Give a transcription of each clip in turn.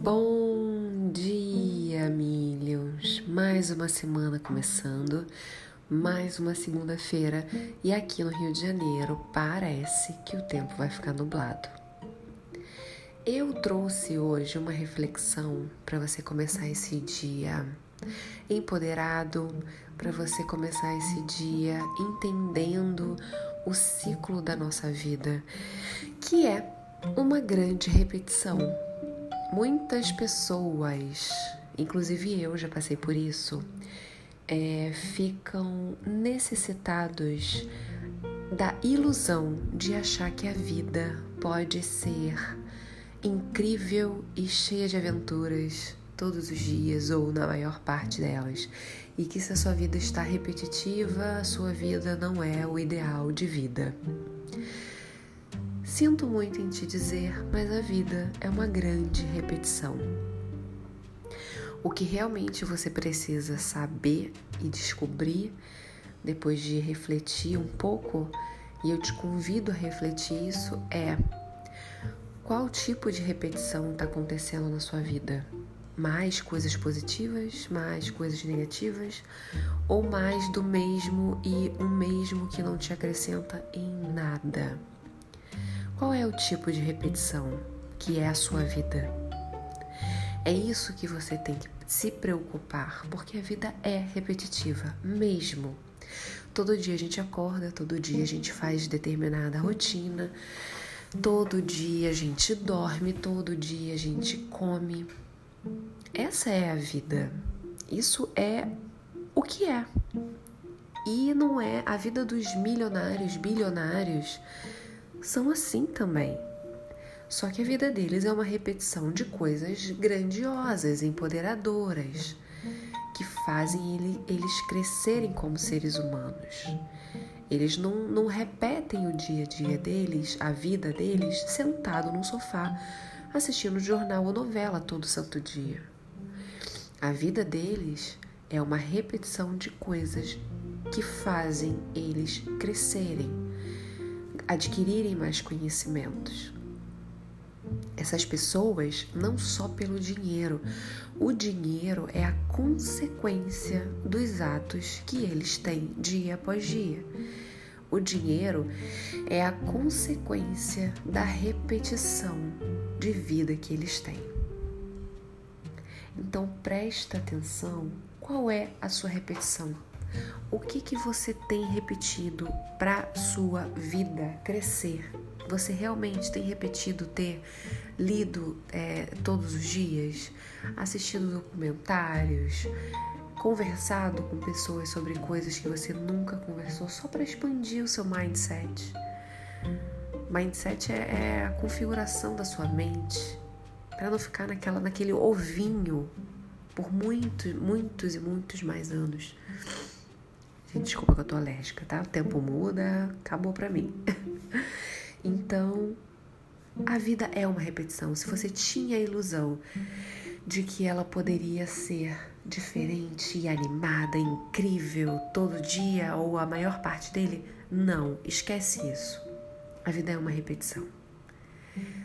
Bom dia, milhos! Mais uma semana começando, mais uma segunda-feira e aqui no Rio de Janeiro parece que o tempo vai ficar nublado. Eu trouxe hoje uma reflexão para você começar esse dia empoderado, para você começar esse dia entendendo o ciclo da nossa vida, que é uma grande repetição Muitas pessoas, inclusive eu já passei por isso, é, ficam necessitados da ilusão de achar que a vida pode ser incrível e cheia de aventuras todos os dias ou na maior parte delas, e que se a sua vida está repetitiva, a sua vida não é o ideal de vida. Sinto muito em te dizer, mas a vida é uma grande repetição. O que realmente você precisa saber e descobrir depois de refletir um pouco, e eu te convido a refletir isso, é qual tipo de repetição está acontecendo na sua vida? Mais coisas positivas, mais coisas negativas, ou mais do mesmo e um mesmo que não te acrescenta em nada? Qual é o tipo de repetição que é a sua vida? É isso que você tem que se preocupar, porque a vida é repetitiva, mesmo. Todo dia a gente acorda, todo dia a gente faz determinada rotina, todo dia a gente dorme, todo dia a gente come. Essa é a vida. Isso é o que é. E não é a vida dos milionários, bilionários são assim também. Só que a vida deles é uma repetição de coisas grandiosas, empoderadoras, que fazem ele, eles crescerem como seres humanos. Eles não, não repetem o dia a dia deles, a vida deles, sentado num sofá, assistindo jornal ou novela todo santo dia. A vida deles é uma repetição de coisas que fazem eles crescerem adquirirem mais conhecimentos. Essas pessoas, não só pelo dinheiro, o dinheiro é a consequência dos atos que eles têm dia após dia. O dinheiro é a consequência da repetição de vida que eles têm. Então presta atenção qual é a sua repetição o que que você tem repetido para sua vida crescer? Você realmente tem repetido ter lido é, todos os dias, assistido documentários, conversado com pessoas sobre coisas que você nunca conversou só para expandir o seu mindset? Mindset é, é a configuração da sua mente para não ficar naquela naquele ovinho por muitos, muitos e muitos mais anos. Gente, desculpa que eu tô alérgica, tá? O tempo muda, acabou pra mim. então, a vida é uma repetição. Se você tinha a ilusão de que ela poderia ser diferente animada, incrível todo dia ou a maior parte dele, não, esquece isso. A vida é uma repetição.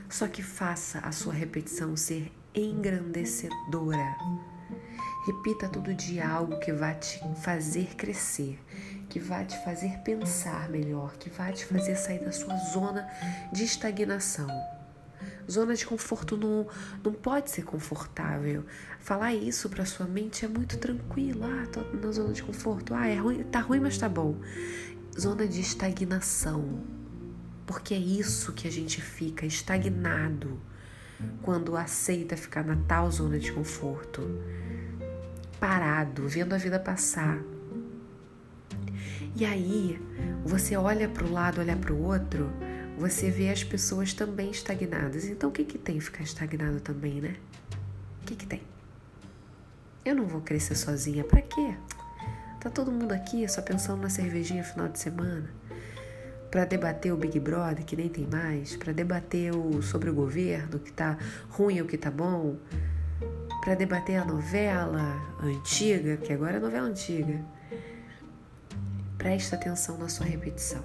Só que faça a sua repetição ser engrandecedora Repita todo dia algo que vai te fazer crescer, que vai te fazer pensar melhor, que vai te fazer sair da sua zona de estagnação. Zona de conforto não, não pode ser confortável. Falar isso para sua mente é muito tranquilo. Ah, tô na zona de conforto. Ah, é ruim, tá ruim, mas tá bom. Zona de estagnação. Porque é isso que a gente fica estagnado quando aceita ficar na tal zona de conforto parado, vendo a vida passar. E aí, você olha para o lado, olha para o outro, você vê as pessoas também estagnadas. Então, o que, que tem ficar estagnado também, né? O que, que tem? Eu não vou crescer sozinha, para quê? Tá todo mundo aqui só pensando na cervejinha final de semana para debater o Big Brother, que nem tem mais, para debater o, sobre o governo, que tá ruim ou que tá bom, para debater a novela antiga, que agora é novela antiga. Presta atenção na sua repetição.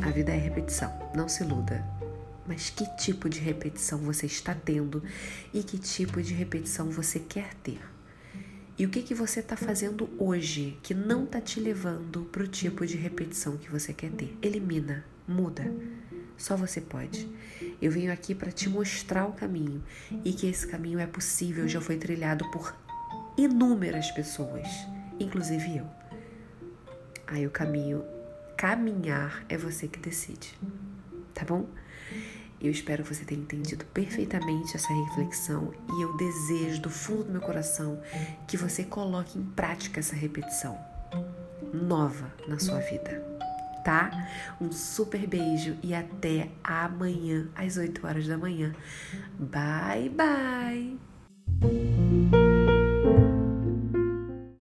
A vida é repetição, não se iluda. mas que tipo de repetição você está tendo e que tipo de repetição você quer ter. E o que, que você está fazendo hoje que não está te levando para o tipo de repetição que você quer ter? Elimina, muda. Só você pode. Eu venho aqui para te mostrar o caminho e que esse caminho é possível, já foi trilhado por inúmeras pessoas, inclusive eu. Aí o caminho, caminhar é você que decide, tá bom? Eu espero que você tenha entendido perfeitamente essa reflexão e eu desejo do fundo do meu coração que você coloque em prática essa repetição nova na sua vida, tá? Um super beijo e até amanhã às 8 horas da manhã. Bye bye.